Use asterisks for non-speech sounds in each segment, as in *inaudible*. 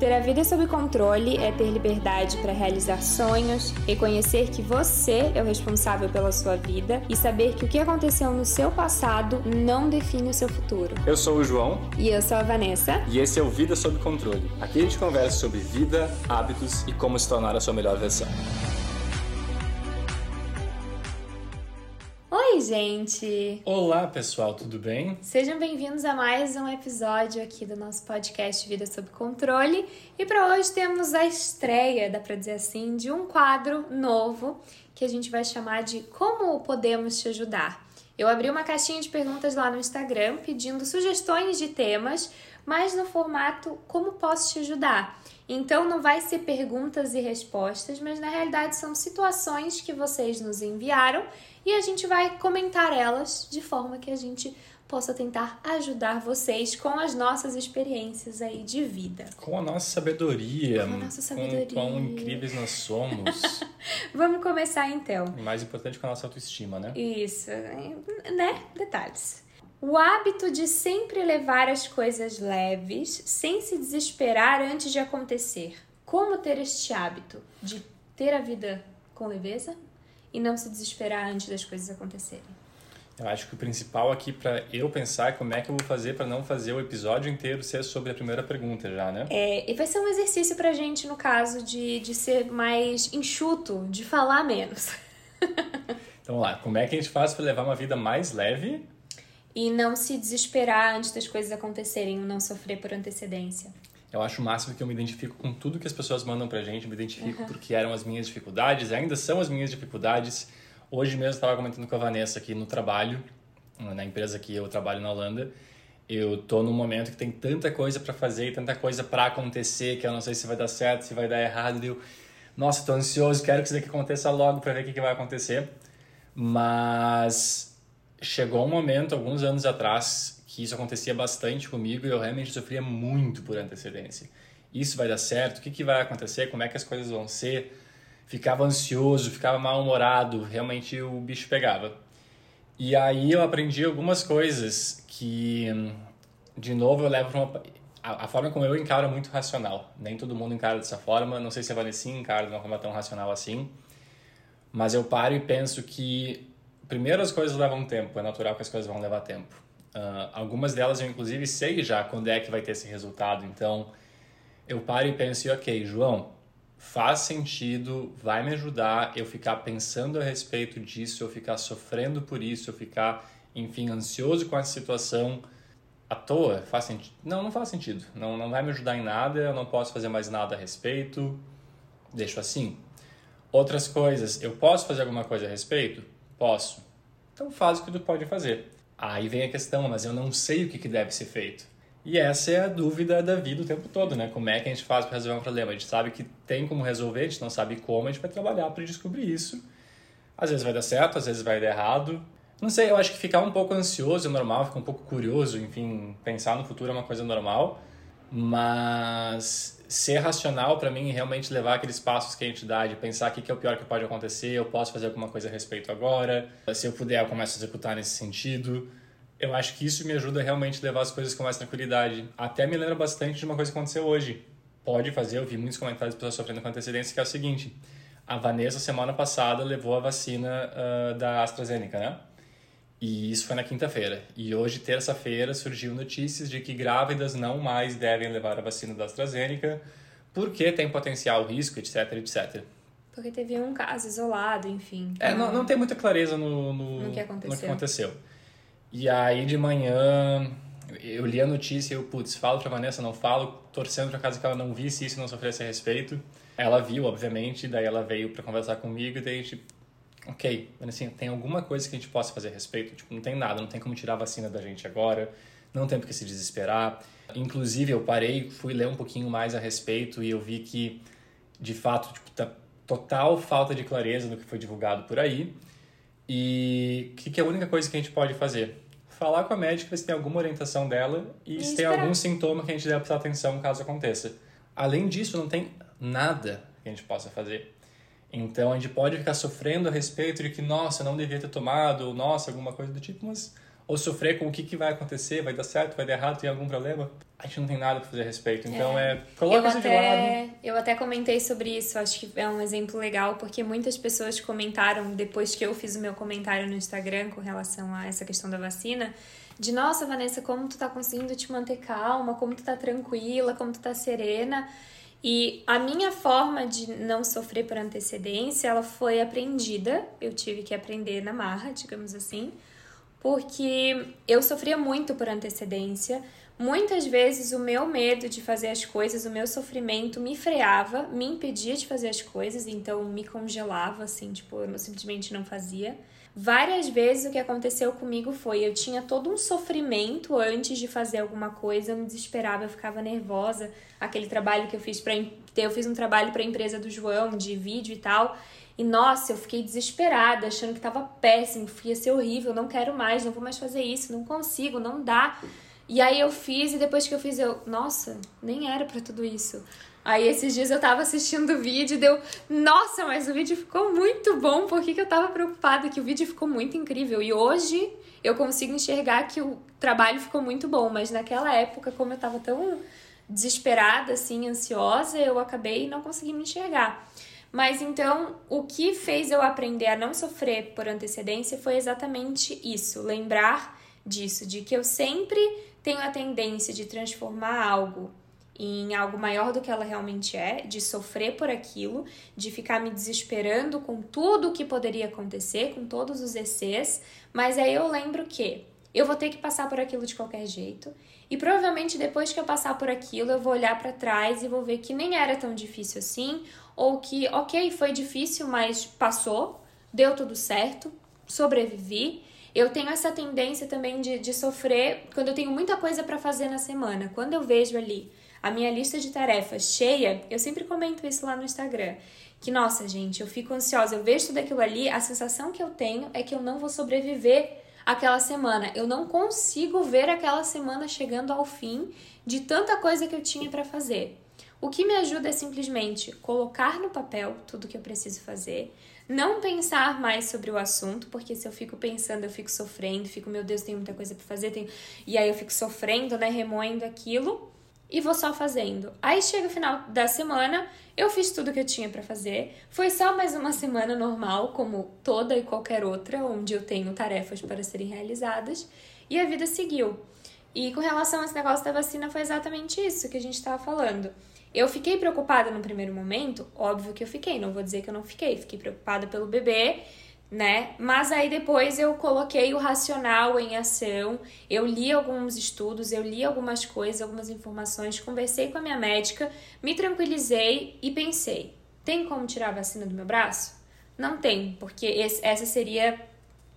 Ter a vida sob controle é ter liberdade para realizar sonhos, reconhecer que você é o responsável pela sua vida e saber que o que aconteceu no seu passado não define o seu futuro. Eu sou o João. E eu sou a Vanessa. E esse é o Vida Sob Controle. Aqui a gente conversa sobre vida, hábitos e como se tornar a sua melhor versão. Gente! Olá, pessoal, tudo bem? Sejam bem-vindos a mais um episódio aqui do nosso podcast Vida Sob Controle. E para hoje temos a estreia, dá para dizer assim, de um quadro novo que a gente vai chamar de Como Podemos Te Ajudar. Eu abri uma caixinha de perguntas lá no Instagram pedindo sugestões de temas, mas no formato Como Posso Te Ajudar? Então não vai ser perguntas e respostas, mas na realidade são situações que vocês nos enviaram e a gente vai comentar elas de forma que a gente possa tentar ajudar vocês com as nossas experiências aí de vida. Com a nossa sabedoria. Com a nossa sabedoria. Com quão incríveis nós somos. *laughs* Vamos começar então. Mais importante com a nossa autoestima, né? Isso, né? Detalhes. O hábito de sempre levar as coisas leves, sem se desesperar antes de acontecer. Como ter este hábito de ter a vida com leveza? e não se desesperar antes das coisas acontecerem. Eu acho que o principal aqui para eu pensar é como é que eu vou fazer para não fazer o episódio inteiro ser sobre a primeira pergunta já, né? É, e vai ser um exercício pra gente, no caso, de, de ser mais enxuto, de falar menos. *laughs* então vamos lá, como é que a gente faz para levar uma vida mais leve? E não se desesperar antes das coisas acontecerem, não sofrer por antecedência. Eu acho o máximo que eu me identifico com tudo que as pessoas mandam pra gente, eu me identifico uhum. porque eram as minhas dificuldades, ainda são as minhas dificuldades. Hoje mesmo estava comentando com a Vanessa aqui no trabalho, na empresa que eu trabalho na Holanda. Eu tô num momento que tem tanta coisa para fazer e tanta coisa para acontecer que eu não sei se vai dar certo, se vai dar errado. Eu, nossa, tô ansioso, quero que isso daqui aconteça logo para ver o que, que vai acontecer. Mas chegou um momento, alguns anos atrás, que isso acontecia bastante comigo e eu realmente sofria muito por antecedência. Isso vai dar certo? O que, que vai acontecer? Como é que as coisas vão ser? Ficava ansioso, ficava mal-humorado, realmente o bicho pegava. E aí eu aprendi algumas coisas que, de novo, eu levo para uma. A, forma como eu encaro é muito racional. Nem todo mundo encara dessa forma. Não sei se a Vanessa encara de uma forma tão racional assim. Mas eu paro e penso que, primeiro, as coisas levam tempo. É natural que as coisas vão levar tempo. Uh, algumas delas eu, inclusive, sei já quando é que vai ter esse resultado. Então, eu paro e penso, ok, João, faz sentido, vai me ajudar eu ficar pensando a respeito disso, eu ficar sofrendo por isso, eu ficar, enfim, ansioso com essa situação à toa? Faz sentido? Não, não faz sentido. Não, não vai me ajudar em nada, eu não posso fazer mais nada a respeito. Deixo assim. Outras coisas, eu posso fazer alguma coisa a respeito? Posso. Então faz o que tu pode fazer. Aí vem a questão, mas eu não sei o que, que deve ser feito. E essa é a dúvida da vida o tempo todo, né? Como é que a gente faz para resolver um problema? A gente sabe que tem como resolver, a gente não sabe como, a gente vai trabalhar para descobrir isso. Às vezes vai dar certo, às vezes vai dar errado. Não sei, eu acho que ficar um pouco ansioso é normal, ficar um pouco curioso, enfim, pensar no futuro é uma coisa normal. Mas ser racional para mim realmente levar aqueles passos que a gente dá de pensar o que é o pior que pode acontecer, eu posso fazer alguma coisa a respeito agora, se eu puder eu começo a executar nesse sentido. Eu acho que isso me ajuda realmente a levar as coisas com mais tranquilidade. Até me lembra bastante de uma coisa que aconteceu hoje. Pode fazer, eu vi muitos comentários de pessoas sofrendo com antecedência, que é o seguinte. A Vanessa, semana passada, levou a vacina uh, da AstraZeneca, né? E isso foi na quinta-feira. E hoje, terça-feira, surgiu notícias de que grávidas não mais devem levar a vacina da AstraZeneca porque tem potencial risco, etc, etc. Porque teve um caso isolado, enfim. É, não, não tem muita clareza no, no, no, que aconteceu. no que aconteceu. E aí, de manhã, eu li a notícia e eu, putz, falo pra Vanessa, não falo, torcendo pra casa que ela não visse isso e não sofresse a respeito. Ela viu, obviamente, daí ela veio para conversar comigo e daí a gente ok, mas assim, tem alguma coisa que a gente possa fazer a respeito? Tipo, não tem nada, não tem como tirar a vacina da gente agora, não tem por que se desesperar. Inclusive, eu parei, fui ler um pouquinho mais a respeito e eu vi que, de fato, tipo, tá total falta de clareza no que foi divulgado por aí. E o que, que é a única coisa que a gente pode fazer? Falar com a médica se tem alguma orientação dela e, e se tem algum sintoma que a gente deve prestar atenção caso aconteça. Além disso, não tem nada que a gente possa fazer. Então a gente pode ficar sofrendo a respeito de que, nossa, não devia ter tomado, ou nossa, alguma coisa do tipo, mas ou sofrer com o que, que vai acontecer, vai dar certo, vai dar errado, tem algum problema. a gente não tem nada para fazer a respeito. Então é, é coloca isso até, de lado. Eu até comentei sobre isso, acho que é um exemplo legal, porque muitas pessoas comentaram depois que eu fiz o meu comentário no Instagram com relação a essa questão da vacina, de nossa, Vanessa, como tu tá conseguindo te manter calma, como tu tá tranquila, como tu tá serena. E a minha forma de não sofrer por antecedência, ela foi aprendida, eu tive que aprender na marra, digamos assim, porque eu sofria muito por antecedência. Muitas vezes o meu medo de fazer as coisas, o meu sofrimento me freava, me impedia de fazer as coisas, então me congelava assim, tipo, eu simplesmente não fazia. Várias vezes o que aconteceu comigo foi eu tinha todo um sofrimento antes de fazer alguma coisa, eu me desesperava, eu ficava nervosa. Aquele trabalho que eu fiz para eu fiz um trabalho para a empresa do João de vídeo e tal. E nossa, eu fiquei desesperada, achando que tava péssimo, ia ser horrível, não quero mais, não vou mais fazer isso, não consigo, não dá. E aí eu fiz e depois que eu fiz eu, nossa, nem era para tudo isso. Aí esses dias eu tava assistindo o vídeo e deu, nossa, mas o vídeo ficou muito bom, por que, que eu tava preocupada? Que o vídeo ficou muito incrível. E hoje eu consigo enxergar que o trabalho ficou muito bom, mas naquela época, como eu tava tão desesperada, assim, ansiosa, eu acabei não conseguindo enxergar. Mas então, o que fez eu aprender a não sofrer por antecedência foi exatamente isso, lembrar disso, de que eu sempre tenho a tendência de transformar algo em algo maior do que ela realmente é, de sofrer por aquilo, de ficar me desesperando com tudo o que poderia acontecer, com todos os excessos, mas aí eu lembro que eu vou ter que passar por aquilo de qualquer jeito. E provavelmente depois que eu passar por aquilo, eu vou olhar para trás e vou ver que nem era tão difícil assim, ou que, ok, foi difícil, mas passou, deu tudo certo, sobrevivi. Eu tenho essa tendência também de, de sofrer quando eu tenho muita coisa para fazer na semana. Quando eu vejo ali a minha lista de tarefas cheia, eu sempre comento isso lá no Instagram. Que, nossa, gente, eu fico ansiosa, eu vejo tudo aquilo ali, a sensação que eu tenho é que eu não vou sobreviver aquela semana. Eu não consigo ver aquela semana chegando ao fim de tanta coisa que eu tinha para fazer. O que me ajuda é simplesmente colocar no papel tudo que eu preciso fazer, não pensar mais sobre o assunto, porque se eu fico pensando, eu fico sofrendo, fico, meu Deus, tem muita coisa para fazer, tenho... e aí eu fico sofrendo, né, remoendo aquilo e vou só fazendo. Aí chega o final da semana, eu fiz tudo que eu tinha para fazer. Foi só mais uma semana normal, como toda e qualquer outra, onde eu tenho tarefas para serem realizadas, e a vida seguiu. E com relação a esse negócio da vacina, foi exatamente isso que a gente estava falando. Eu fiquei preocupada no primeiro momento, óbvio que eu fiquei, não vou dizer que eu não fiquei, fiquei preocupada pelo bebê né? Mas aí depois eu coloquei o racional em ação, eu li alguns estudos, eu li algumas coisas, algumas informações, conversei com a minha médica, me tranquilizei e pensei: tem como tirar a vacina do meu braço? Não tem, porque esse, essa seria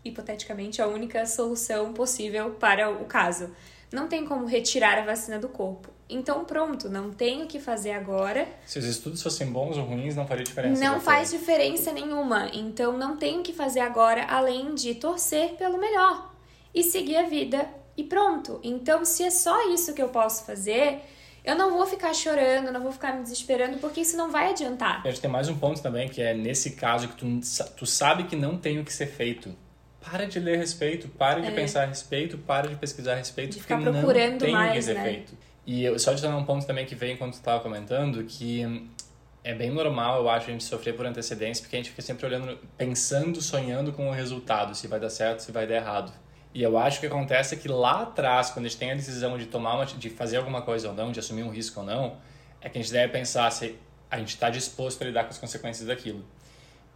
hipoteticamente a única solução possível para o caso. Não tem como retirar a vacina do corpo. Então, pronto, não tenho o que fazer agora. Se os estudos fossem bons ou ruins, não faria diferença. Não faz diferença nenhuma. Então, não tenho o que fazer agora além de torcer pelo melhor e seguir a vida e pronto. Então, se é só isso que eu posso fazer, eu não vou ficar chorando, não vou ficar me desesperando, porque isso não vai adiantar. E a gente tem mais um ponto também, que é nesse caso que tu, tu sabe que não tem o que ser feito. Para de ler a respeito, para de é. pensar a respeito, para de pesquisar a respeito, de ficar procurando não tem mais, o que ser né? feito. E eu, só adicionar um ponto também que veio enquanto tu estava comentando, que é bem normal, eu acho, a gente sofrer por antecedência, porque a gente fica sempre olhando, pensando, sonhando com o resultado, se vai dar certo, se vai dar errado. E eu acho que acontece que lá atrás, quando a gente tem a decisão de tomar uma, de fazer alguma coisa ou não, de assumir um risco ou não, é que a gente deve pensar se a gente está disposto a lidar com as consequências daquilo.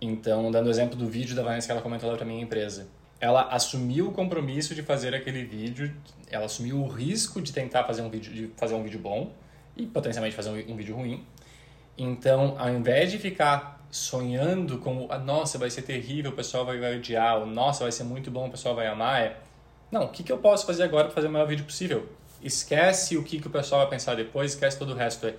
Então, dando o exemplo do vídeo da Vanessa que ela comentou lá para minha empresa ela assumiu o compromisso de fazer aquele vídeo, ela assumiu o risco de tentar fazer um vídeo, de fazer um vídeo bom e potencialmente fazer um, um vídeo ruim. Então, ao invés de ficar sonhando com, ah, nossa, vai ser terrível, o pessoal vai, vai odiar, ou nossa, vai ser muito bom, o pessoal vai amar, é, não, o que, que eu posso fazer agora para fazer o melhor vídeo possível? Esquece o que, que o pessoal vai pensar depois, esquece todo o resto. É,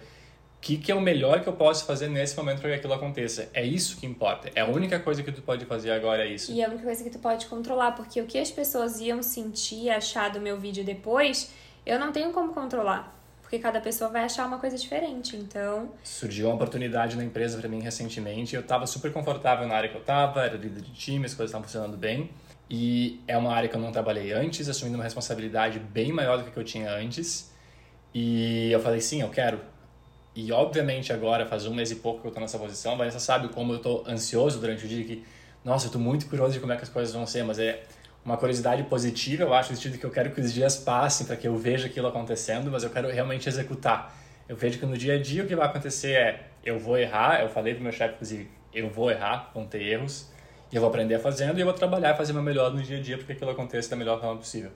que, que é o melhor que eu posso fazer nesse momento para que aquilo aconteça. É isso que importa. É a única coisa que tu pode fazer agora, é isso. E é a única coisa que tu pode controlar, porque o que as pessoas iam sentir e achar do meu vídeo depois, eu não tenho como controlar. Porque cada pessoa vai achar uma coisa diferente, então... Surgiu uma oportunidade na empresa para mim recentemente, eu estava super confortável na área que eu estava, era líder de time, as coisas estavam funcionando bem. E é uma área que eu não trabalhei antes, assumindo uma responsabilidade bem maior do que eu tinha antes. E eu falei, sim, eu quero. E obviamente agora, faz um mês e pouco que eu tô nessa posição, Vanessa sabe como eu tô ansioso durante o dia, que, nossa, eu tô muito curioso de como é que as coisas vão ser, mas é uma curiosidade positiva, eu acho, no sentido que eu quero que os dias passem para que eu veja aquilo acontecendo, mas eu quero realmente executar. Eu vejo que no dia a dia o que vai acontecer é, eu vou errar, eu falei pro meu chefe, inclusive, eu vou errar, vão ter erros, e eu vou aprender fazendo, e eu vou trabalhar e fazer meu melhor no dia a dia para que aquilo aconteça da melhor forma possível.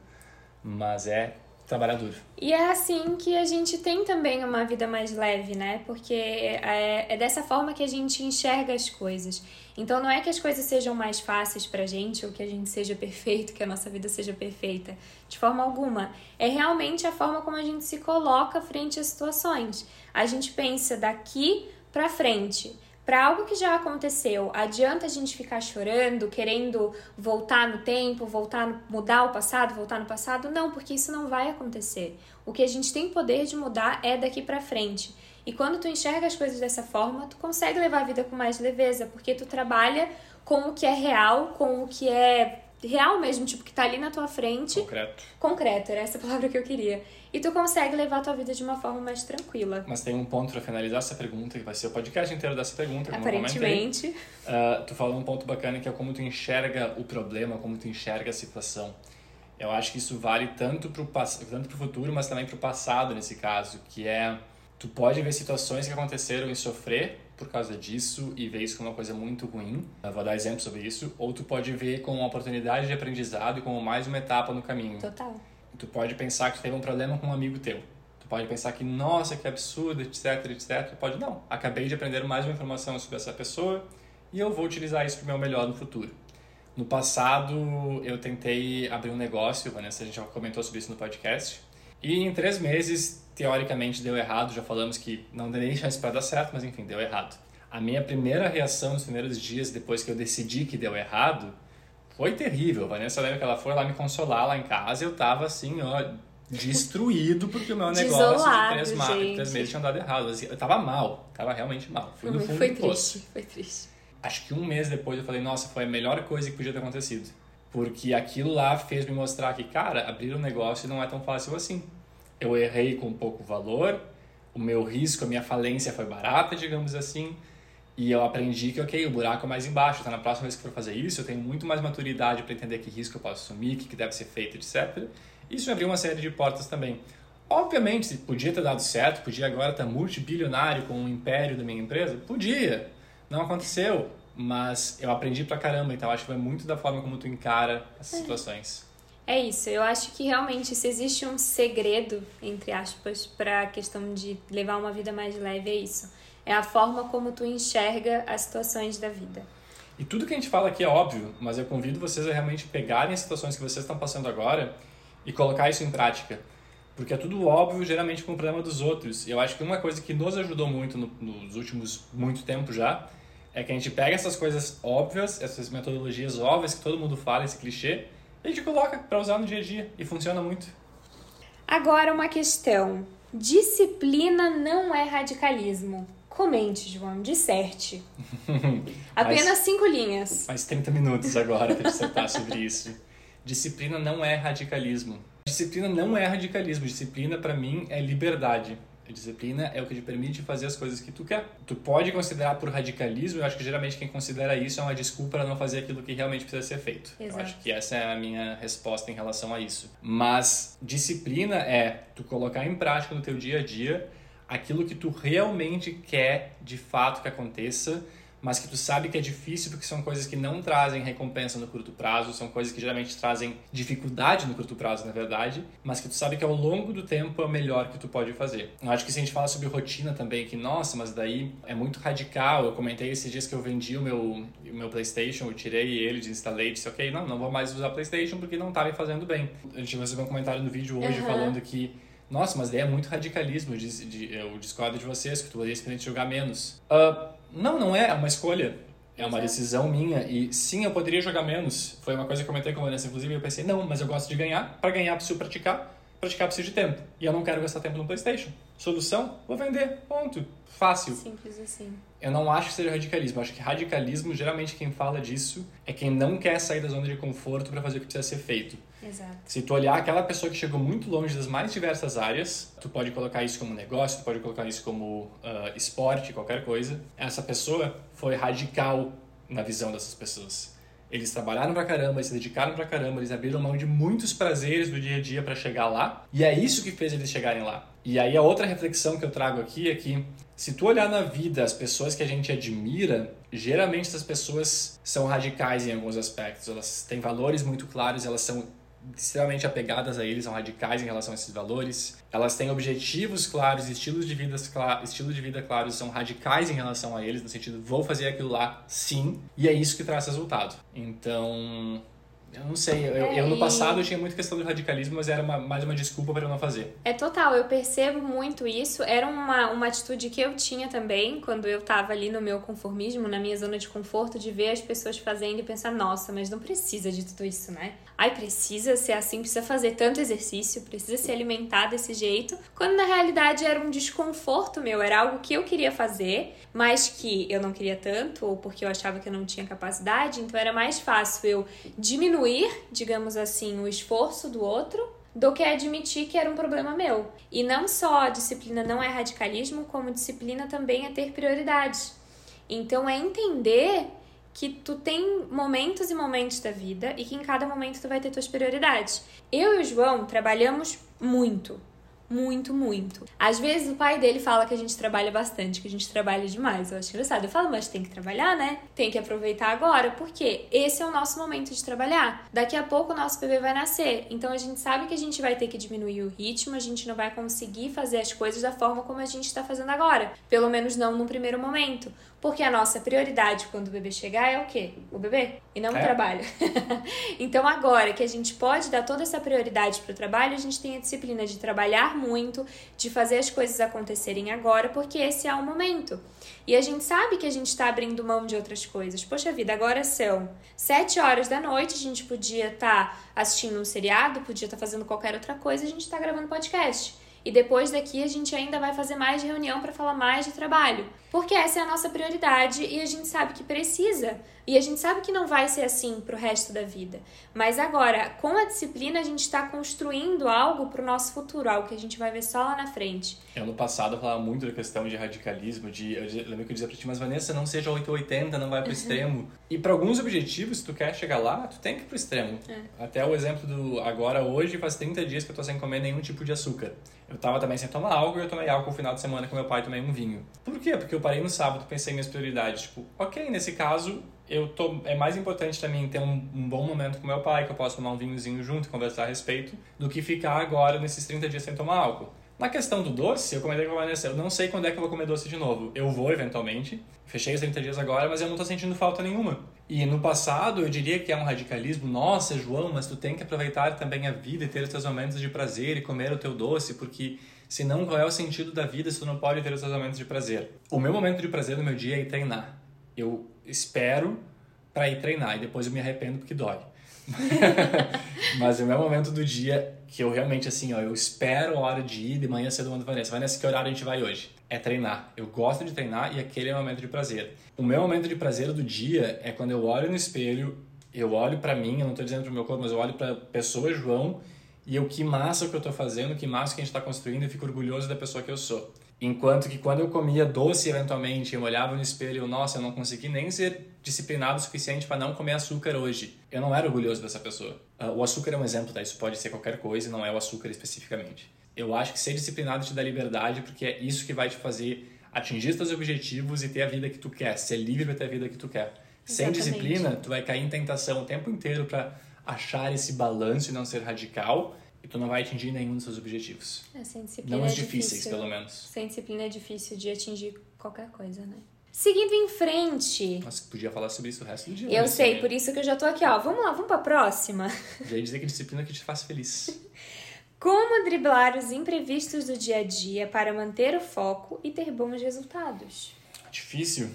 Mas é trabalhar duro. E é assim que a gente tem também uma vida mais leve, né? Porque é, é dessa forma que a gente enxerga as coisas. Então não é que as coisas sejam mais fáceis pra gente ou que a gente seja perfeito, *laughs* que a nossa vida seja perfeita, de forma alguma. É realmente a forma como a gente se coloca frente às situações. A gente pensa daqui pra frente para algo que já aconteceu, adianta a gente ficar chorando, querendo voltar no tempo, voltar no, mudar o passado, voltar no passado? Não, porque isso não vai acontecer. O que a gente tem poder de mudar é daqui para frente. E quando tu enxerga as coisas dessa forma, tu consegue levar a vida com mais leveza, porque tu trabalha com o que é real, com o que é real mesmo, tipo, que tá ali na tua frente. Concreto. Concreto, era essa *laughs* palavra que eu queria. E tu consegue levar a tua vida de uma forma mais tranquila. Mas tem um ponto para finalizar essa pergunta, que vai ser o podcast inteiro dessa pergunta, como Aparentemente. Uh, tu falou um ponto bacana que é como tu enxerga o problema, como tu enxerga a situação. Eu acho que isso vale tanto pro, tanto pro futuro, mas também pro passado nesse caso, que é... Tu pode ver situações que aconteceram e sofrer por causa disso e ver isso como uma coisa muito ruim. Eu vou dar exemplo sobre isso. Ou tu pode ver como uma oportunidade de aprendizado e como mais uma etapa no caminho. Total. Tu pode pensar que tu teve um problema com um amigo teu. Tu pode pensar que, nossa, que absurdo, etc, etc. Tu pode, não. Acabei de aprender mais uma informação sobre essa pessoa e eu vou utilizar isso para o meu melhor no futuro. No passado, eu tentei abrir um negócio, Vanessa, a gente já comentou sobre isso no podcast. E em três meses, teoricamente, deu errado. Já falamos que não deu nem chance para dar certo, mas enfim, deu errado. A minha primeira reação nos primeiros dias, depois que eu decidi que deu errado, foi terrível. A Vanessa lembra que ela foi lá me consolar lá em casa e eu tava assim, ó, destruído porque o meu negócio Desolado, de três, três, meses tinha dado errado. Assim, eu tava mal, tava realmente mal. Fui no fundo foi do triste, poço. Foi triste. Acho que um mês depois eu falei, nossa, foi a melhor coisa que podia ter acontecido. Porque aquilo lá fez me mostrar que, cara, abrir um negócio não é tão fácil assim. Eu errei com pouco valor, o meu risco, a minha falência foi barata, digamos assim, e eu aprendi que, ok, o buraco é mais embaixo, então na próxima vez que for fazer isso, eu tenho muito mais maturidade para entender que risco eu posso assumir, o que deve ser feito, etc. Isso me abriu uma série de portas também. Obviamente, podia ter dado certo, podia agora estar multibilionário com o império da minha empresa? Podia. Não aconteceu, mas eu aprendi pra caramba, então acho que vai muito da forma como tu encara essas É. situações. É isso, eu acho que realmente se existe um segredo, entre aspas, para a questão de levar uma vida mais leve, é isso. É a forma como tu enxerga as situações da vida. E tudo que a gente fala aqui é óbvio, mas eu convido vocês a realmente pegarem as situações que vocês estão passando agora e colocar isso em prática. Porque é tudo óbvio, geralmente com o problema dos outros. E eu acho que uma coisa que nos ajudou muito no, nos últimos muito tempo já é que a gente pega essas coisas óbvias, essas metodologias óbvias que todo mundo fala, esse clichê, a gente coloca para usar no dia a dia e funciona muito. Agora uma questão. Disciplina não é radicalismo. Comente, João, disserte. *laughs* Apenas cinco linhas. Mais 30 minutos agora para dissertar sobre isso. Disciplina não é radicalismo. Disciplina não é radicalismo. Disciplina, para mim, é liberdade. Disciplina é o que te permite fazer as coisas que tu quer. Tu pode considerar por radicalismo, eu acho que geralmente quem considera isso é uma desculpa para não fazer aquilo que realmente precisa ser feito. Exato. Eu acho que essa é a minha resposta em relação a isso. Mas disciplina é tu colocar em prática no teu dia a dia aquilo que tu realmente quer de fato que aconteça, mas que tu sabe que é difícil porque são coisas que não trazem recompensa no curto prazo, são coisas que geralmente trazem dificuldade no curto prazo, na verdade, mas que tu sabe que ao longo do tempo é o melhor que tu pode fazer. Eu acho que se a gente fala sobre rotina também, que nossa, mas daí é muito radical. Eu comentei esses dias que eu vendi o meu, o meu PlayStation, eu tirei ele, desinstalei, disse, ok, não, não vou mais usar PlayStation porque não tá me fazendo bem. A gente recebeu um comentário no vídeo hoje Uhum. falando que nossa, mas daí é muito radicalismo, eu discordo de vocês, que tu poderia simplesmente jogar menos. Ah, não, não é, é uma escolha. É uma decisão minha. E sim, eu poderia jogar menos. Foi uma coisa que eu comentei com a Vanessa, inclusive, eu pensei, não, mas eu gosto de ganhar. Para ganhar, preciso praticar. Praticar preciso de tempo. E eu não quero gastar tempo no PlayStation. Solução? Vou vender. Ponto. Fácil. Simples assim. Eu não acho que seja radicalismo. Eu acho que radicalismo, geralmente quem fala disso é quem não quer sair da zona de conforto para fazer o que precisa ser feito. Exato. Se tu olhar aquela pessoa que chegou muito longe das mais diversas áreas, tu pode colocar isso como negócio, tu pode colocar isso como uh, esporte, qualquer coisa. Essa pessoa foi radical na visão dessas pessoas. Eles trabalharam pra caramba, eles se dedicaram pra caramba, eles abriram mão de muitos prazeres do dia a dia para chegar lá. E é isso que fez eles chegarem lá. E aí a outra reflexão que eu trago aqui é que se tu olhar na vida as pessoas que a gente admira, geralmente essas pessoas são radicais em alguns aspectos. Elas têm valores muito claros, elas são extremamente apegadas a eles, são radicais em relação a esses valores. Elas têm objetivos claros, estilos de vida, estilo de vida claros, são radicais em relação a eles, no sentido, vou fazer aquilo lá, sim, e é isso que traz resultado. Então, eu não sei, eu, é, eu no passado eu tinha muita questão do radicalismo, mas era uma, mais uma desculpa para eu não fazer. É total, eu percebo muito isso. Era uma, uma atitude que eu tinha também quando eu tava ali no meu conformismo, na minha zona de conforto, de ver as pessoas fazendo e pensar, nossa, mas não precisa de tudo isso, né? Ai, precisa ser assim, precisa fazer tanto exercício, precisa se alimentar desse jeito. Quando na realidade era um desconforto meu, era algo que eu queria fazer, mas que eu não queria tanto, ou porque eu achava que eu não tinha capacidade, então era mais fácil eu diminuir diminuir, digamos assim, o esforço do outro do que admitir que era um problema meu. E não só a disciplina não é radicalismo, como disciplina também é ter prioridades. Então é entender que tu tem momentos e momentos da vida e que em cada momento tu vai ter tuas prioridades. Eu e o João trabalhamos muito, muito, muito. Às vezes o pai dele fala que a gente trabalha bastante, que a gente trabalha demais. Eu acho engraçado. Eu falo, mas tem que trabalhar, né? Tem que aproveitar agora, porque esse é o nosso momento de trabalhar. Daqui a pouco o nosso bebê vai nascer. Então a gente sabe que a gente vai ter que diminuir o ritmo, a gente não vai conseguir fazer as coisas da forma como a gente está fazendo agora. Pelo menos não no primeiro momento. Porque a nossa prioridade quando o bebê chegar é o quê? O bebê e não é. o trabalho. *laughs* então agora que a gente pode dar toda essa prioridade para o trabalho, a gente tem a disciplina de trabalhar muito, de fazer as coisas acontecerem agora, porque esse é o momento. E a gente sabe que a gente está abrindo mão de outras coisas. Poxa vida, agora são sete horas da noite, a gente podia estar tá assistindo um seriado, podia estar tá fazendo qualquer outra coisa, a gente está gravando podcast. E depois daqui a gente ainda vai fazer mais reunião para falar mais de trabalho. Porque essa é a nossa prioridade e a gente sabe que precisa. E a gente sabe que não vai ser assim pro resto da vida. Mas agora, com a disciplina, a gente está construindo algo pro nosso futuro, algo que a gente vai ver só lá na frente. Eu no passado eu falava muito da questão de radicalismo, de eu lembro que eu dizia pra ti, mas Vanessa, não seja 880, não vai pro extremo. e para alguns objetivos, se tu quer chegar lá, tu tem que ir pro extremo. É. Até o exemplo do agora hoje faz 30 dias que eu tô sem comer nenhum tipo de açúcar. Eu tava também sem tomar álcool e eu tomei álcool no final de semana com meu pai tomei um vinho. Por quê? Porque eu parei no sábado, pensei em minhas prioridades, tipo, OK, nesse caso, eu tô, é mais importante para mim ter um, um, bom momento com meu pai, que eu posso tomar um vinhozinho junto e conversar a respeito, do que ficar agora nesses 30 dias sem tomar álcool. Na questão do doce, eu comentei com a Vanessa, eu não sei quando é que eu vou comer doce de novo. Eu vou eventualmente, fechei os 30 dias agora, mas eu não tô sentindo falta nenhuma. E no passado eu diria que é um radicalismo, nossa João, mas tu tem que aproveitar também a vida e ter os teus momentos de prazer e comer o teu doce, porque senão qual é o sentido da vida se tu não pode ter os teus momentos de prazer? O meu momento de prazer no meu dia é ir treinar. Eu espero para ir treinar e depois eu me arrependo porque dói. *laughs* Mas o meu momento do dia que eu realmente, assim, ó, eu espero a hora de ir de manhã cedo, mando Vanessa. Vanessa, que horário a gente vai hoje? É treinar. Eu gosto de treinar e aquele é o momento de prazer. O meu momento de prazer do dia é quando eu olho no espelho, eu olho para mim, eu não tô dizendo pro meu corpo, mas eu olho pra pessoa João e eu que massa o que eu tô fazendo, que massa que a gente tá construindo e fico orgulhoso da pessoa que eu sou. Enquanto que quando eu comia doce, eventualmente, eu olhava no espelho e eu, nossa, eu não consegui nem ser disciplinado o suficiente para não comer açúcar hoje. Eu não era orgulhoso dessa pessoa. Uh, o açúcar é um exemplo, tá? Isso pode ser qualquer coisa e não é o açúcar especificamente. Eu acho que ser disciplinado te dá liberdade porque é isso que vai te fazer atingir seus objetivos e ter a vida que tu quer. Ser livre para ter a vida que tu quer. Sem disciplina, tu vai cair em tentação o tempo inteiro para achar esse balanço e não ser radical e tu não vai atingir nenhum dos seus objetivos. É, sem disciplina não os é difíceis, difícil, pelo menos. Sem disciplina é difícil de atingir qualquer coisa, né? Seguindo em frente. Nossa, podia falar sobre isso o resto do dia. Eu sei, também. por isso que eu já tô aqui, ó. Vamos lá, vamos pra próxima. *laughs* Já ia dizer que disciplina que te faz feliz. Como driblar os imprevistos do dia a dia para manter o foco e ter bons resultados? Difícil.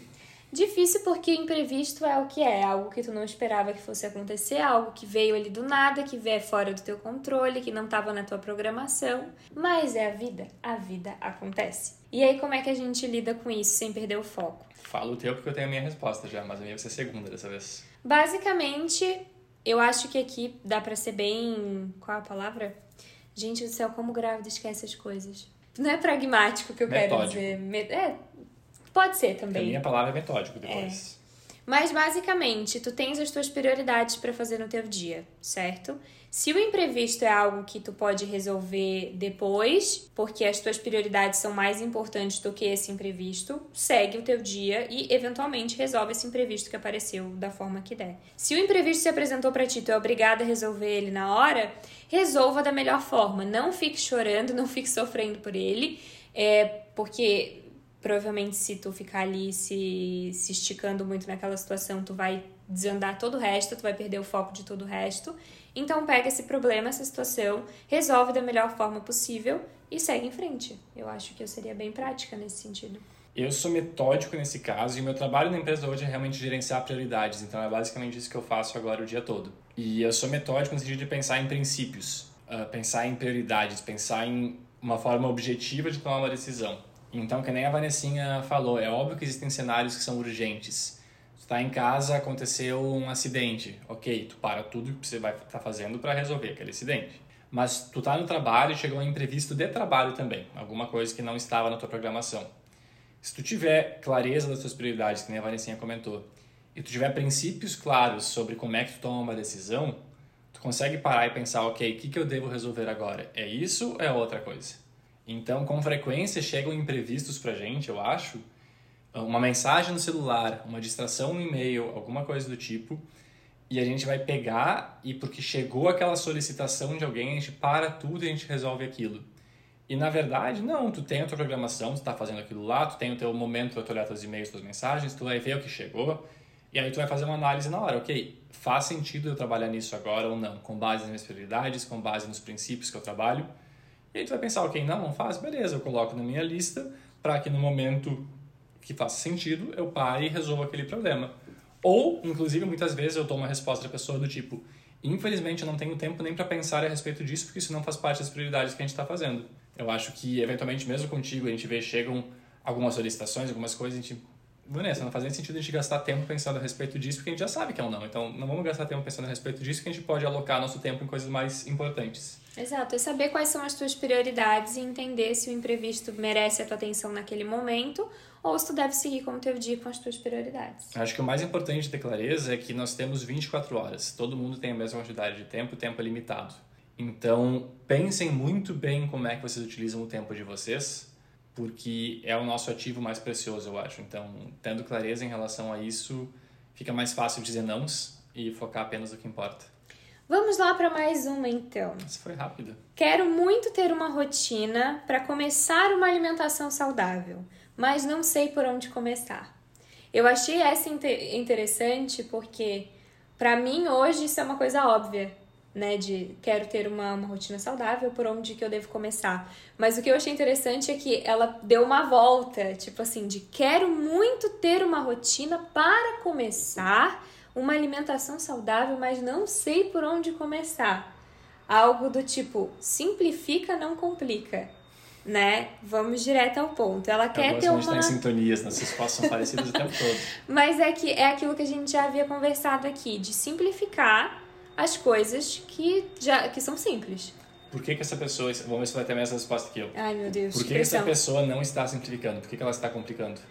Difícil porque imprevisto é o que é, algo que tu não esperava que fosse acontecer, algo que veio ali do nada, que veio fora do teu controle, que não estava na tua programação, mas é a vida, a vida acontece. E aí como é que a gente lida com isso sem perder o foco? Fala o teu porque eu tenho a minha resposta já, mas a minha vai ser segunda dessa vez. Basicamente, eu acho que aqui dá para ser bem, qual é a palavra? Gente do céu, como grávida esquece as coisas. Não é pragmático que eu Metódico. quero dizer. É, Pode ser A também. minha palavra é metódico depois. Mas basicamente, tu tens as tuas prioridades para fazer no teu dia, certo? Se o imprevisto é algo que tu pode resolver depois, porque as tuas prioridades são mais importantes do que esse imprevisto, segue o teu dia e eventualmente resolve esse imprevisto que apareceu da forma que der. Se o imprevisto se apresentou para ti, tu é obrigado a resolver ele na hora, resolva da melhor forma. Não fique chorando, *laughs* não fique sofrendo por ele, é porque provavelmente se tu ficar ali se, se esticando muito naquela situação, tu vai desandar todo o resto, tu vai perder o foco de todo o resto. Então pega esse problema, essa situação, resolve da melhor forma possível e segue em frente. Eu acho que eu seria bem prática nesse sentido. Eu sou metódico nesse caso e o meu trabalho na empresa hoje é realmente gerenciar prioridades, então é basicamente isso que eu faço agora o dia todo. E eu sou metódico no sentido de pensar em princípios, uh, pensar em prioridades, pensar em uma forma objetiva de tomar uma decisão. Então, que nem a Vanessinha falou, é óbvio que existem cenários que são urgentes. Tu tá em casa, aconteceu um acidente. Ok, tu para tudo que você vai estar tá fazendo para resolver aquele acidente. Mas tu tá no trabalho chegou um imprevisto de trabalho também, alguma coisa que não estava na tua programação. Se tu tiver clareza das tuas prioridades, que nem a Vanessinha comentou, e tu tiver princípios claros sobre como é que tu toma uma decisão, tu consegue parar e pensar, ok, o que, que eu devo resolver agora? É isso ou é outra coisa? Então, com frequência chegam imprevistos pra gente, eu acho, uma mensagem no celular, uma distração no e-mail, alguma coisa do tipo, e a gente vai pegar e porque chegou aquela solicitação de alguém, a gente para tudo e a gente resolve aquilo. E na verdade, não, tu tem a tua programação, tu está fazendo aquilo lá, tu tem o teu momento para tu olhar teus e-mails, tuas mensagens, tu vai ver o que chegou, e aí tu vai fazer uma análise na hora, ok, faz sentido eu trabalhar nisso agora ou não, com base nas minhas prioridades, com base nos princípios que eu trabalho, e aí tu vai pensar, ok, não, não faz, beleza, eu coloco na minha lista para que no momento que faça sentido eu pare e resolva aquele problema. Ou, inclusive, muitas vezes eu tomo uma resposta da pessoa do tipo, infelizmente eu não tenho tempo nem para pensar a respeito disso porque isso não faz parte das prioridades que a gente está fazendo. Eu acho que, eventualmente, mesmo contigo, a gente vê, chegam algumas solicitações, algumas coisas, a gente Vanessa, não faz nem sentido a gente gastar tempo pensando a respeito disso, porque a gente já sabe que é um não. Então, não vamos gastar tempo pensando a respeito disso, que a gente pode alocar nosso tempo em coisas mais importantes. Exato, é saber quais são as tuas prioridades e entender se o imprevisto merece a tua atenção naquele momento ou se tu deve seguir como teu dia com as tuas prioridades. Acho que o mais importante ter clareza é que nós temos 24 horas. Todo mundo tem a mesma quantidade de tempo, o tempo é limitado. Então, pensem muito bem como é que vocês utilizam o tempo de vocês, porque é o nosso ativo mais precioso, eu acho. Então, tendo clareza em relação a isso, fica mais fácil dizer nãos e focar apenas no que importa. Vamos lá para mais uma então. Isso foi rápido. Quero muito ter uma rotina para começar uma alimentação saudável, mas não sei por onde começar. Eu achei essa interessante porque para mim hoje isso é uma coisa óbvia, né, de quero ter uma, uma rotina saudável, por onde que eu devo começar. Mas o que eu achei interessante é que ela deu uma volta, tipo assim, de quero muito ter uma rotina para começar uma alimentação saudável, mas não sei por onde começar. Algo do tipo, simplifica, não complica. Né? Vamos direto ao ponto. Ela Eu quer ter uma... uma. em sintonias, nossas respostas são parecidas o tempo todo. *laughs* Mas é que é aquilo que a gente já havia conversado aqui, de simplificar as coisas que já que são simples. Por que, que essa pessoa. Vamos ver se vai ter a mesma resposta que eu. Ai, meu Deus. Por que, que essa pessoa não está simplificando? Por que, que ela está complicando?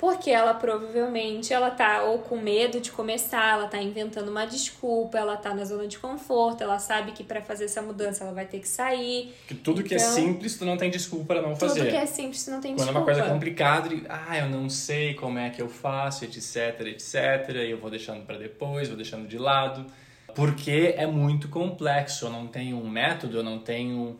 Porque ela provavelmente ela tá ou com medo de começar, ela tá inventando uma desculpa, ela tá na zona de conforto, ela sabe que para fazer essa mudança ela vai ter que sair. Que tudo que é Então, simples, tu não tem desculpa para não fazer. Tudo que é simples tu não tem Quando é desculpa. uma coisa complicada, e, ah, eu não sei como é que eu faço, etc, etc, e eu vou deixando para depois, vou deixando de lado, porque é muito complexo, eu não tenho um método, eu não tenho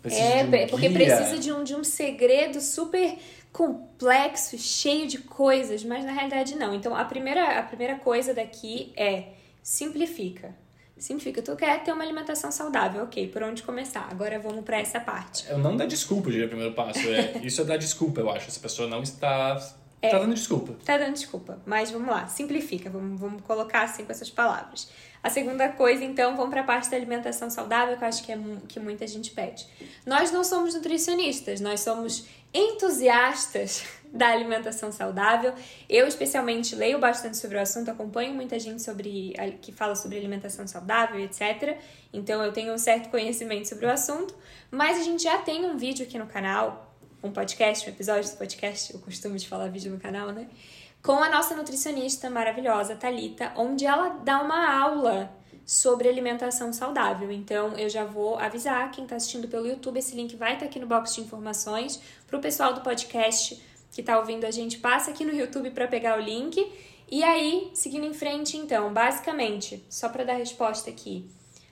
preciso É, um porque guia. precisa de um, de um segredo super complexo, cheio de coisas, mas na realidade não. Então a primeira, a primeira coisa daqui é simplifica. Simplifica. Tu quer ter uma alimentação saudável, ok, por onde começar? Agora vamos para essa parte. Eu não dá desculpa, diria, o primeiro passo. É, isso é dar desculpa, eu acho. Essa pessoa não está É, tá dando desculpa. Tá dando desculpa. Mas vamos lá, simplifica, vamos, vamos colocar assim com essas palavras. A segunda coisa, então, vamos para a parte da alimentação saudável, que eu acho que é que muita gente pede. Nós não somos nutricionistas, nós somos entusiastas *laughs* da alimentação saudável. Eu, especialmente, leio bastante sobre o assunto, acompanho muita gente sobre que fala sobre alimentação saudável, etc. Então, eu tenho um certo conhecimento sobre o assunto, mas a gente já tem um vídeo aqui no canal um podcast, um episódio do podcast, eu costumo de falar vídeo no canal, né? Com a nossa nutricionista maravilhosa, Talita, onde ela dá uma aula sobre alimentação saudável. Então, eu já vou avisar quem está assistindo pelo YouTube, esse link vai estar tá aqui no box de informações. Para o pessoal do podcast que está ouvindo a gente, passa aqui no YouTube para pegar o link. E aí, seguindo em frente, então, basicamente, só para dar resposta aqui,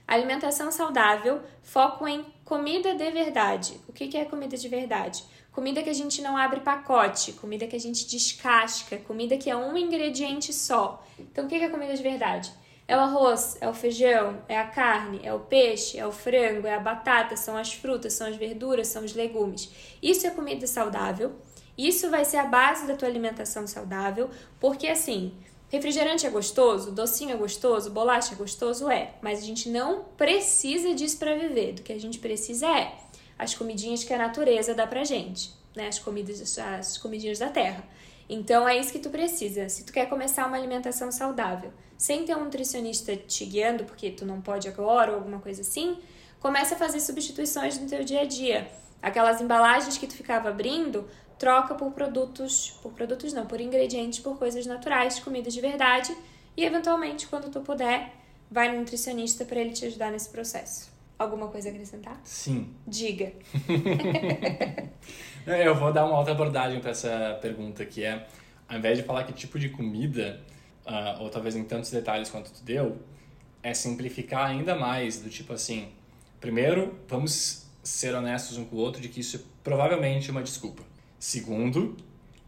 alimentação saudável, foco em comida de verdade. O que é comida de verdade? Comida que a gente não abre pacote, comida que a gente descasca, comida que é um ingrediente só. Então, o que é comida de verdade? É o arroz, é o feijão, é a carne, é o peixe, é o frango, é a batata, são as frutas, são as verduras, são os legumes. Isso é comida saudável. Isso vai ser a base da tua alimentação saudável, porque assim, refrigerante é gostoso, docinho é gostoso, bolacha é gostoso, é, mas a gente não precisa disso para viver. Do que a gente precisa é as comidinhas que a natureza dá pra gente, né? As comidas, as comidinhas da terra. Então é isso que tu precisa. Se tu quer começar uma alimentação saudável, sem ter um nutricionista te guiando, porque tu não pode agora ou alguma coisa assim, começa a fazer substituições no teu dia a dia. Aquelas embalagens que tu ficava abrindo, troca por produtos, por produtos não, por ingredientes, por coisas naturais, comidas de verdade, e eventualmente, quando tu puder, vai no nutricionista para ele te ajudar nesse processo. Alguma coisa a acrescentar? Sim. Diga. *laughs* Eu vou dar uma outra abordagem para essa pergunta, que é, ao invés de falar que tipo de comida, uh, ou talvez em tantos detalhes quanto tu deu, é simplificar ainda mais, do tipo assim, primeiro, vamos ser honestos um com o outro de que isso é provavelmente uma desculpa. Segundo,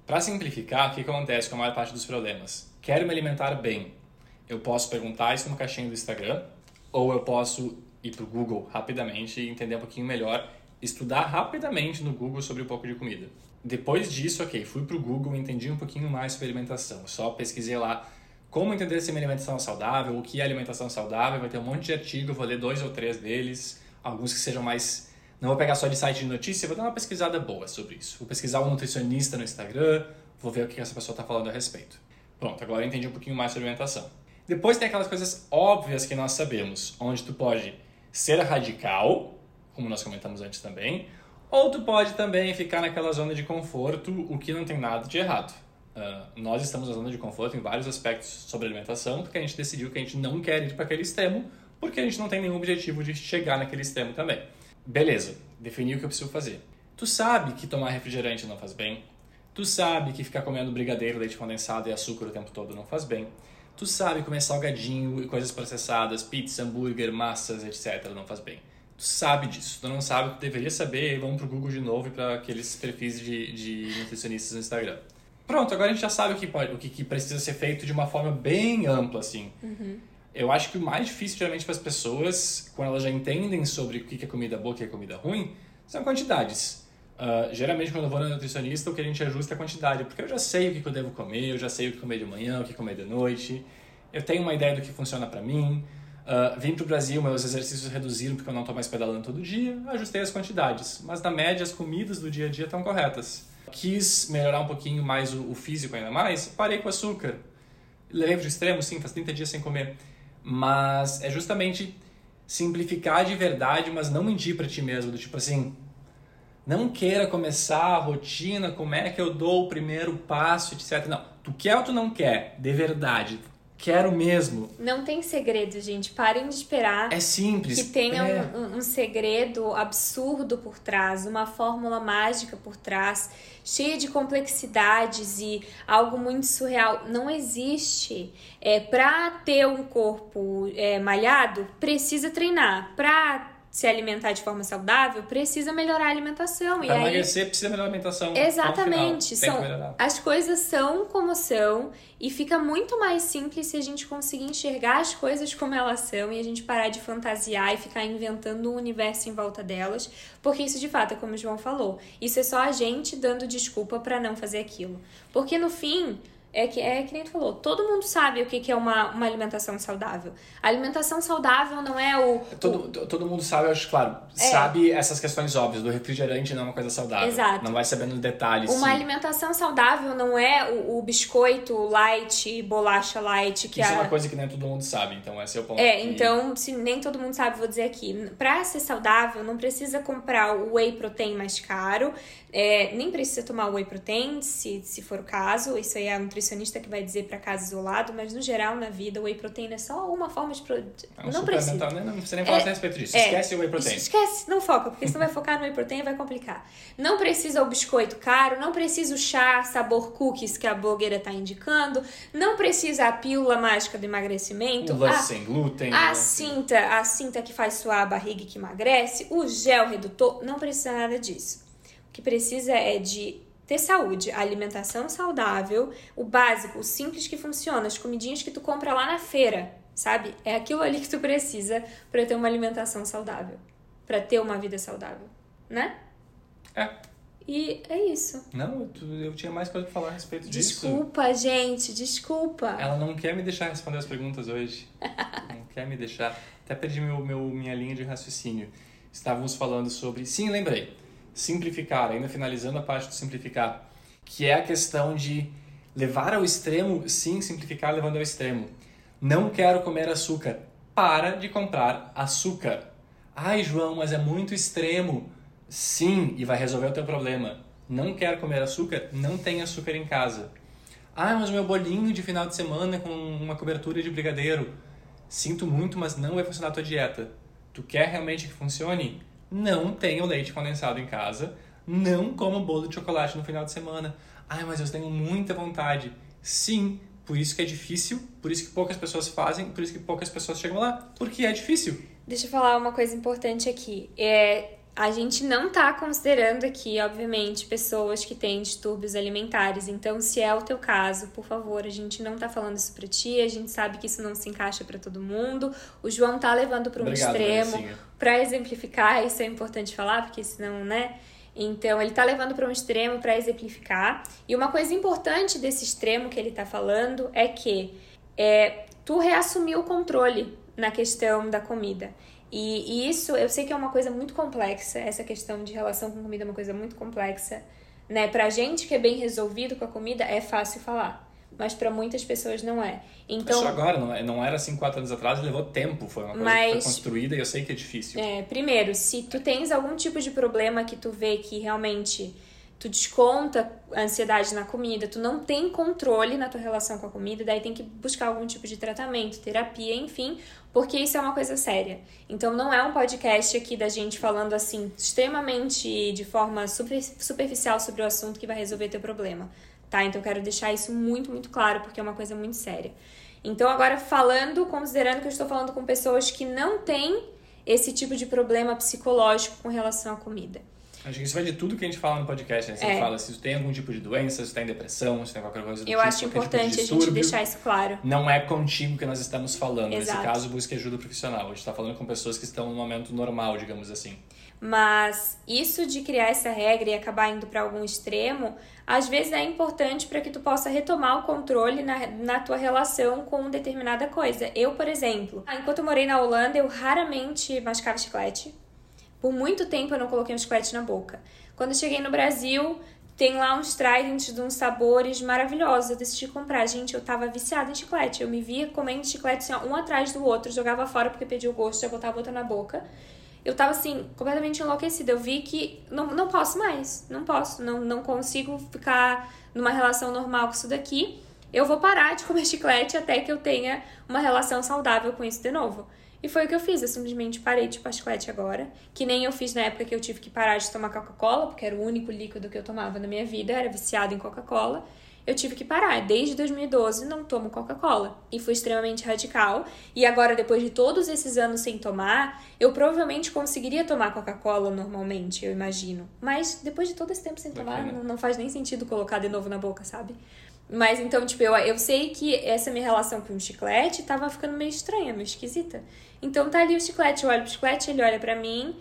para simplificar, o que acontece com a maior parte dos problemas? Quero me alimentar bem. Eu posso perguntar isso no caixinha do Instagram, ou eu posso ir para o Google rapidamente e entender um pouquinho melhor, estudar rapidamente no Google sobre um pouco de comida. Depois disso, ok, fui para o Google entendi um pouquinho mais sobre alimentação. Só pesquisei lá como entender se minha alimentação é saudável, o que é alimentação saudável, vai ter um monte de artigo, vou ler dois ou três deles, alguns que sejam mais... Não vou pegar só de site de notícia, vou dar uma pesquisada boa sobre isso. Vou pesquisar um nutricionista no Instagram, vou ver o que essa pessoa está falando a respeito. Pronto, agora eu entendi um pouquinho mais sobre alimentação. Depois tem aquelas coisas óbvias que nós sabemos, onde tu pode ser radical, como nós comentamos antes também, ou tu pode também ficar naquela zona de conforto, o que não tem nada de errado. Uh, nós estamos na zona de conforto em vários aspectos sobre alimentação, porque a gente decidiu que a gente não quer ir para aquele extremo, porque a gente não tem nenhum objetivo de chegar naquele extremo também. Beleza, defini o que eu preciso fazer. Tu sabe que tomar refrigerante não faz bem. Tu sabe que ficar comendo brigadeiro, leite condensado e açúcar o tempo todo não faz bem. Tu sabe comer salgadinho e coisas processadas, pizza, hambúrguer, massas, etc. Não faz bem. Tu sabe disso. Tu não sabe, tu deveria saber. Vamos pro Google de novo e para aqueles perfis de, de nutricionistas no Instagram. Pronto, agora a gente já sabe o que, pode, o que, que precisa ser feito de uma forma bem ampla, assim. Uhum. Eu acho que o mais difícil, geralmente, para as pessoas, quando elas já entendem sobre o que é comida boa e o que é comida ruim, são quantidades. Uh, geralmente, quando eu vou no nutricionista, o que a gente ajusta é a quantidade, porque eu já sei o que eu devo comer, eu já sei o que comer de manhã, o que comer de noite, eu tenho uma ideia do que funciona para mim. Uh, vim para o Brasil, meus exercícios reduziram porque eu não estou mais pedalando todo dia, ajustei as quantidades, mas na média as comidas do dia a dia estão corretas. Quis melhorar um pouquinho mais o, o físico ainda mais, parei com açúcar. Levei para o extremo, sim, faz 30 dias sem comer. Mas é justamente simplificar de verdade, mas não mentir para ti mesmo, do tipo assim, não queira começar a rotina, como é que eu dou o primeiro passo, etc. Não, tu quer ou tu não quer, de verdade. Quero mesmo. Não tem segredo, gente. Parem de esperar. É simples. Que tenha é. um, um, segredo absurdo por trás, uma fórmula mágica por trás, cheia de complexidades e algo muito surreal. Não existe. É, pra ter um corpo é, malhado, precisa treinar. Pra se alimentar de forma saudável, precisa melhorar a alimentação. Para e aí, emagrecer, precisa melhorar a alimentação. Exatamente. São, São, as coisas são como são e fica muito mais simples se a gente conseguir enxergar as coisas como elas são e a gente parar de fantasiar e ficar inventando um universo em volta delas, porque isso de fato é como o João falou. Isso é só a gente dando desculpa para não fazer aquilo. Porque no fim, é que, é que nem tu falou, todo mundo sabe o que, que é uma, uma alimentação saudável. A alimentação saudável não é o. Todo, o... todo mundo sabe, eu acho, claro, é. sabe essas questões óbvias, do refrigerante não é uma coisa saudável. Exato. Não vai sabendo detalhes. Uma sim. alimentação saudável não é o, o, biscoito light, bolacha light. Que Isso a... é uma coisa que nem todo mundo sabe, então esse é o ponto. É, então, se nem todo mundo sabe, vou dizer aqui. Pra ser saudável, não precisa comprar o whey protein mais caro, é, nem precisa tomar whey protein, se, se for o caso. Isso aí é a nutricionista que vai dizer para caso isolado, mas no geral, na vida, o whey protein é só uma forma de. Pro... É um não precisa. Né? Não precisa nem falar é, a respeito disso. É, esquece o whey protein. Esquece, não foca, porque se não vai focar no whey protein, vai complicar. Não precisa o biscoito caro, não precisa o chá sabor cookies que a blogueira tá indicando, não precisa a pílula mágica do emagrecimento. O a, sem glúten. A cinta, a cinta que faz suar a barriga e que emagrece, o gel redutor, não precisa nada disso que precisa é de ter saúde, alimentação saudável, o básico, o simples que funciona, as comidinhas que tu compra lá na feira, sabe? É aquilo ali que tu precisa para ter uma alimentação saudável, para ter uma vida saudável, né? É. E é isso. Não, eu, eu tinha mais coisa pra falar a respeito desculpa, disso. Desculpa, gente, desculpa. Ela não quer me deixar responder as perguntas hoje. *laughs* não quer me deixar. Até perdi meu, meu, minha linha de raciocínio. Estávamos falando sobre. Sim, lembrei simplificar, ainda finalizando a parte do simplificar, que é a questão de levar ao extremo, sim, simplificar levando ao extremo. Não quero comer açúcar. Para de comprar açúcar. Ai, João, mas é muito extremo. Sim, e vai resolver o teu problema. Não quero comer açúcar? Não tem açúcar em casa. Ah, mas o meu bolinho de final de semana com uma cobertura de brigadeiro. Sinto muito, mas não vai funcionar a tua dieta. Tu quer realmente que funcione? Não tenho leite condensado em casa, não como bolo de chocolate no final de semana. Ai, mas eu tenho muita vontade. Sim, por isso que é difícil, por isso que poucas pessoas fazem, por isso que poucas pessoas chegam lá, porque é difícil. Deixa eu falar uma coisa importante aqui. É, a gente não está considerando aqui, obviamente, pessoas que têm distúrbios alimentares. Então, se é o teu caso, por favor, a gente não está falando isso para ti, a gente sabe que isso não se encaixa para todo mundo. O João tá levando para um Obrigado, extremo para exemplificar, isso é importante falar, porque senão, né? Então, ele tá levando para um extremo para exemplificar. E uma coisa importante desse extremo que ele tá falando é que é, tu reassumiu o controle na questão da comida. E, e, isso, eu sei que é uma coisa muito complexa, essa questão de relação com comida é uma coisa muito complexa, né? Pra gente que é bem resolvido com a comida, é fácil falar. Mas para muitas pessoas não é. Então, Isso agora, não, é, não era assim quatro anos atrás, levou tempo, foi uma coisa mas, que foi construída e eu sei que é difícil. É, primeiro, se tu tens algum tipo de problema que tu vê que realmente tu desconta a ansiedade na comida, tu não tem controle na tua relação com a comida, daí tem que buscar algum tipo de tratamento, terapia, enfim, porque isso é uma coisa séria. Então não é um podcast aqui da gente falando assim extremamente de forma super, superficial sobre o assunto que vai resolver teu problema, tá? Então eu quero deixar isso muito, muito claro porque é uma coisa muito séria. Então agora falando, considerando que eu estou falando com pessoas que não têm esse tipo de problema psicológico com relação à comida. Acho que isso vai de tudo que a gente fala no podcast, né? Você é. fala se tu tem algum tipo de doença, se tu tem depressão, se tem qualquer coisa do Eu tipo, acho importante tipo a gente deixar isso claro. Não é contigo que nós estamos falando. Exato. Nesse caso, busque ajuda profissional. A gente está falando com pessoas que estão no momento normal, digamos assim. Mas isso de criar essa regra e acabar indo para algum extremo, às vezes é importante para que tu possa retomar o controle na, na tua relação com determinada coisa. Eu, por exemplo, enquanto eu morei na Holanda, eu raramente mascava chiclete por muito tempo eu não coloquei um chiclete na boca. Quando eu cheguei no Brasil, tem lá uns Trident de uns sabores maravilhosos. Eu decidi comprar. Gente, eu tava viciada em chiclete. Eu me via comendo chiclete assim, um atrás do outro, jogava fora porque perdi o gosto, já botava outra na boca. Eu tava assim, completamente enlouquecida. Eu vi que não, não posso mais. Não posso. Não, não consigo ficar numa relação normal com isso daqui. Eu vou parar de comer *laughs* chiclete até que eu tenha uma relação saudável com isso de novo. E foi o que eu fiz, eu simplesmente parei de chiclete agora, que nem eu fiz na época que eu tive que parar de tomar Coca-Cola, porque era o único líquido que eu tomava na minha vida, era viciado em Coca-Cola. eu tive que parar. Desde 2012 não tomo Coca-Cola. E fui extremamente radical. E agora, depois de todos esses anos sem tomar, eu provavelmente conseguiria tomar Coca-Cola normalmente, eu imagino. Mas depois de todo esse tempo sem tomar, não, não faz nem sentido colocar de novo na boca, sabe? Mas então, tipo, eu, eu sei que essa minha relação com o chiclete tava ficando meio estranha, meio esquisita. Então tá ali o chiclete, eu olho pro chiclete, ele olha para mim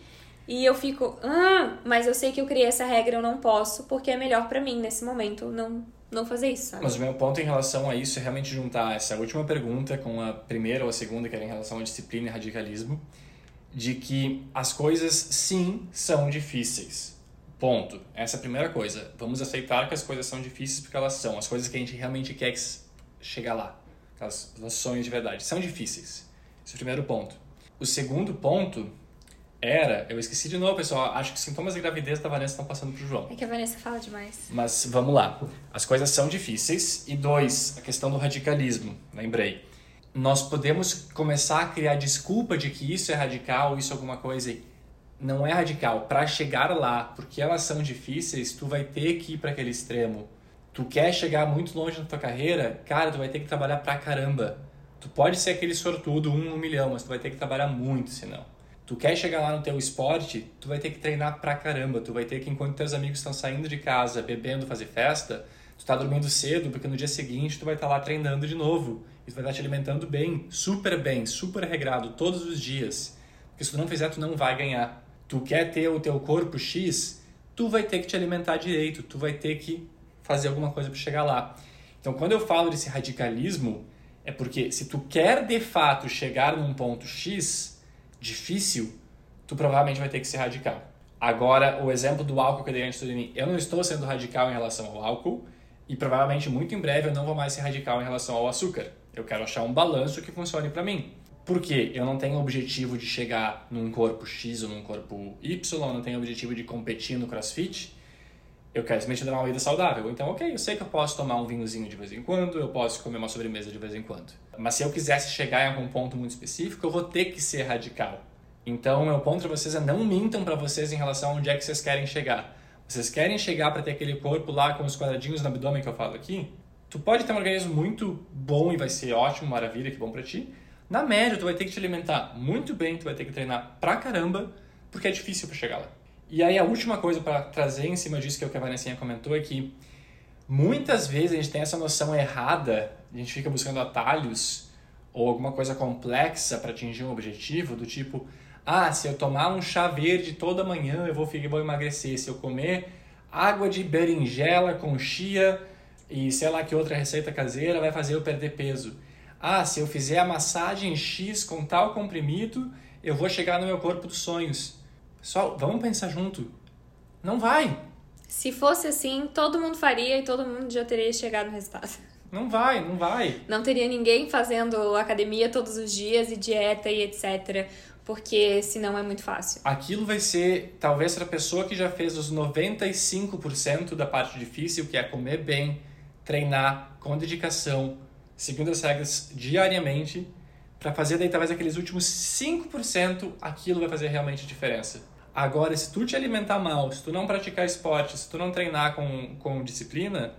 e eu fico, ah, mas eu sei que eu criei essa regra, eu não posso, porque é melhor para mim nesse momento não não fazer isso, sabe? Mas o meu ponto em relação a isso é realmente juntar essa última pergunta com a primeira ou a segunda, que era em relação à disciplina e radicalismo, de que as coisas sim são difíceis. Ponto. Essa é a primeira coisa. Vamos aceitar que as coisas são difíceis porque elas são. As coisas que a gente realmente quer chegar lá. Aquelas sonhos de verdade. São difíceis. Esse é o primeiro ponto. O segundo ponto era, eu esqueci de novo, pessoal. Acho que sintomas de gravidez da Vanessa estão passando pro João. É que a Vanessa fala demais. Mas vamos lá. As coisas são difíceis. E dois, a questão do radicalismo. Lembrei. Nós podemos começar a criar desculpa de que isso é radical, isso é alguma coisa não é radical. Para chegar lá, porque elas são difíceis, tu vai ter que ir para aquele extremo. Tu quer chegar muito longe na tua carreira, cara, tu vai ter que trabalhar pra caramba. Tu pode ser aquele sortudo, um, um milhão, mas tu vai ter que trabalhar muito, senão. Tu quer chegar lá no teu esporte, tu vai ter que treinar pra caramba. Tu vai ter que, enquanto teus amigos estão saindo de casa, bebendo, fazer festa, tu tá dormindo cedo, porque no dia seguinte tu vai estar tá lá treinando de novo. E tu vai estar tá te alimentando bem, super bem, super regrado, todos os dias. Porque se tu não fizer, tu não vai ganhar tu quer ter o teu corpo X, tu vai ter que te alimentar direito, tu vai ter que fazer alguma coisa para chegar lá. Então, quando eu falo desse radicalismo, é porque se tu quer de fato chegar num ponto X difícil, tu provavelmente vai ter que ser radical. Agora, o exemplo do álcool que eu dei antes do mim, eu não estou sendo radical em relação ao álcool e provavelmente muito em breve eu não vou mais ser radical em relação ao açúcar. Eu quero achar um balanço que funcione para mim. Porque eu não tenho objetivo de chegar num corpo X ou num corpo Y, eu não tenho objetivo de competir no crossfit. Eu quero simplesmente dar uma vida saudável. Então, ok, eu sei que eu posso tomar um vinhozinho de vez em quando, eu posso comer uma sobremesa de vez em quando. Mas se eu quisesse chegar em algum ponto muito específico, eu vou ter que ser radical. Então, meu ponto para vocês é não mintam para vocês em relação a onde é que vocês querem chegar. Vocês querem chegar para ter aquele corpo lá com os quadradinhos no abdômen que eu falo aqui? Tu pode ter um organismo muito bom e vai ser ótimo, maravilha, que bom para ti. Na média, tu vai ter que te alimentar muito bem, tu vai ter que treinar pra caramba, porque é difícil para chegar lá. E aí a última coisa para trazer em cima disso que, é o que a Vanessinha comentou é que muitas vezes a gente tem essa noção errada, a gente fica buscando atalhos ou alguma coisa complexa para atingir um objetivo, do tipo, ah, se eu tomar um chá verde toda manhã eu vou, vou emagrecer, se eu comer água de berinjela com chia e sei lá que outra receita caseira vai fazer eu perder peso. Ah, se eu fizer a massagem X com tal comprimido, eu vou chegar no meu corpo dos sonhos. Pessoal, vamos pensar junto. Não vai. Se fosse assim, todo mundo faria e todo mundo já teria chegado no resultado. *laughs* Não vai, não vai. Não teria ninguém fazendo academia todos os dias e dieta e etc. Porque senão é muito fácil. Aquilo vai ser, talvez, para a pessoa que já fez os 95% da parte difícil, que é comer bem, treinar com dedicação, seguindo as regras diariamente, para fazer daí talvez aqueles últimos 5%, aquilo vai fazer realmente diferença. Agora, se tu te alimentar mal, se tu não praticar esporte, se tu não treinar com, com disciplina,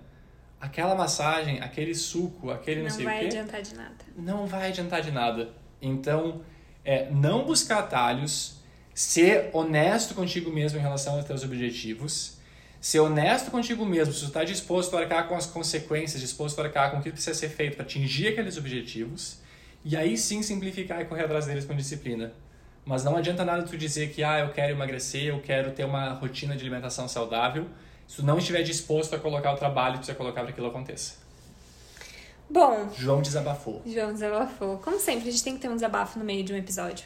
aquela massagem, aquele suco, aquele não, não sei o quê... Não vai adiantar de nada. Não vai adiantar de nada. Então, é, não buscar atalhos, ser honesto contigo mesmo em relação aos teus objetivos Ser honesto contigo mesmo, se você está disposto a arcar com as consequências, disposto a arcar com o que precisa ser feito para atingir aqueles objetivos, e aí sim simplificar e correr atrás deles com disciplina. Mas não adianta nada tu dizer que ah, eu quero emagrecer, eu quero ter uma rotina de alimentação saudável, se tu não estiver disposto a colocar o trabalho que precisa colocar para que aquilo aconteça. Bom. João desabafou. João desabafou. Como sempre, a gente tem que ter um desabafo no meio de um episódio.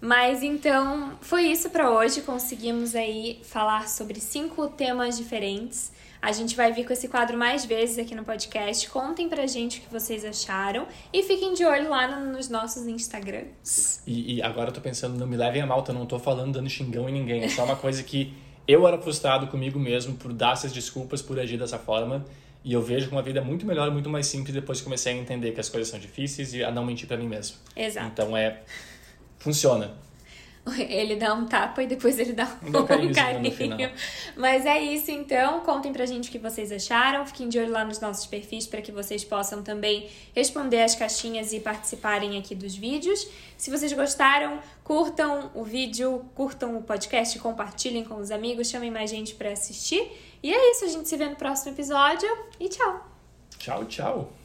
Mas então foi isso para hoje. Conseguimos aí falar sobre cinco temas diferentes. A gente vai vir com esse quadro mais vezes aqui no podcast. Contem pra gente o que vocês acharam e fiquem de olho lá nos nossos Instagrams. E, e agora eu tô pensando, não me levem a mal, eu não tô falando dando xingão em ninguém. É só uma coisa que eu era frustrado comigo mesmo por dar essas desculpas, por agir dessa forma. E eu vejo que uma vida é muito melhor, muito mais simples depois que comecei a entender que as coisas são difíceis e a não mentir para mim mesmo. Exato. Então é funciona. Ele dá um tapa e depois ele dá um, um carinho. carinho. Mas é isso então. Contem pra gente o que vocês acharam. Fiquem de olho lá nos nossos perfis para que vocês possam também responder as caixinhas e participarem aqui dos vídeos. Se vocês gostaram, curtam o vídeo, curtam o podcast, compartilhem com os amigos, chamem mais gente para assistir. E é isso, a gente se vê no próximo episódio e tchau. Tchau, tchau.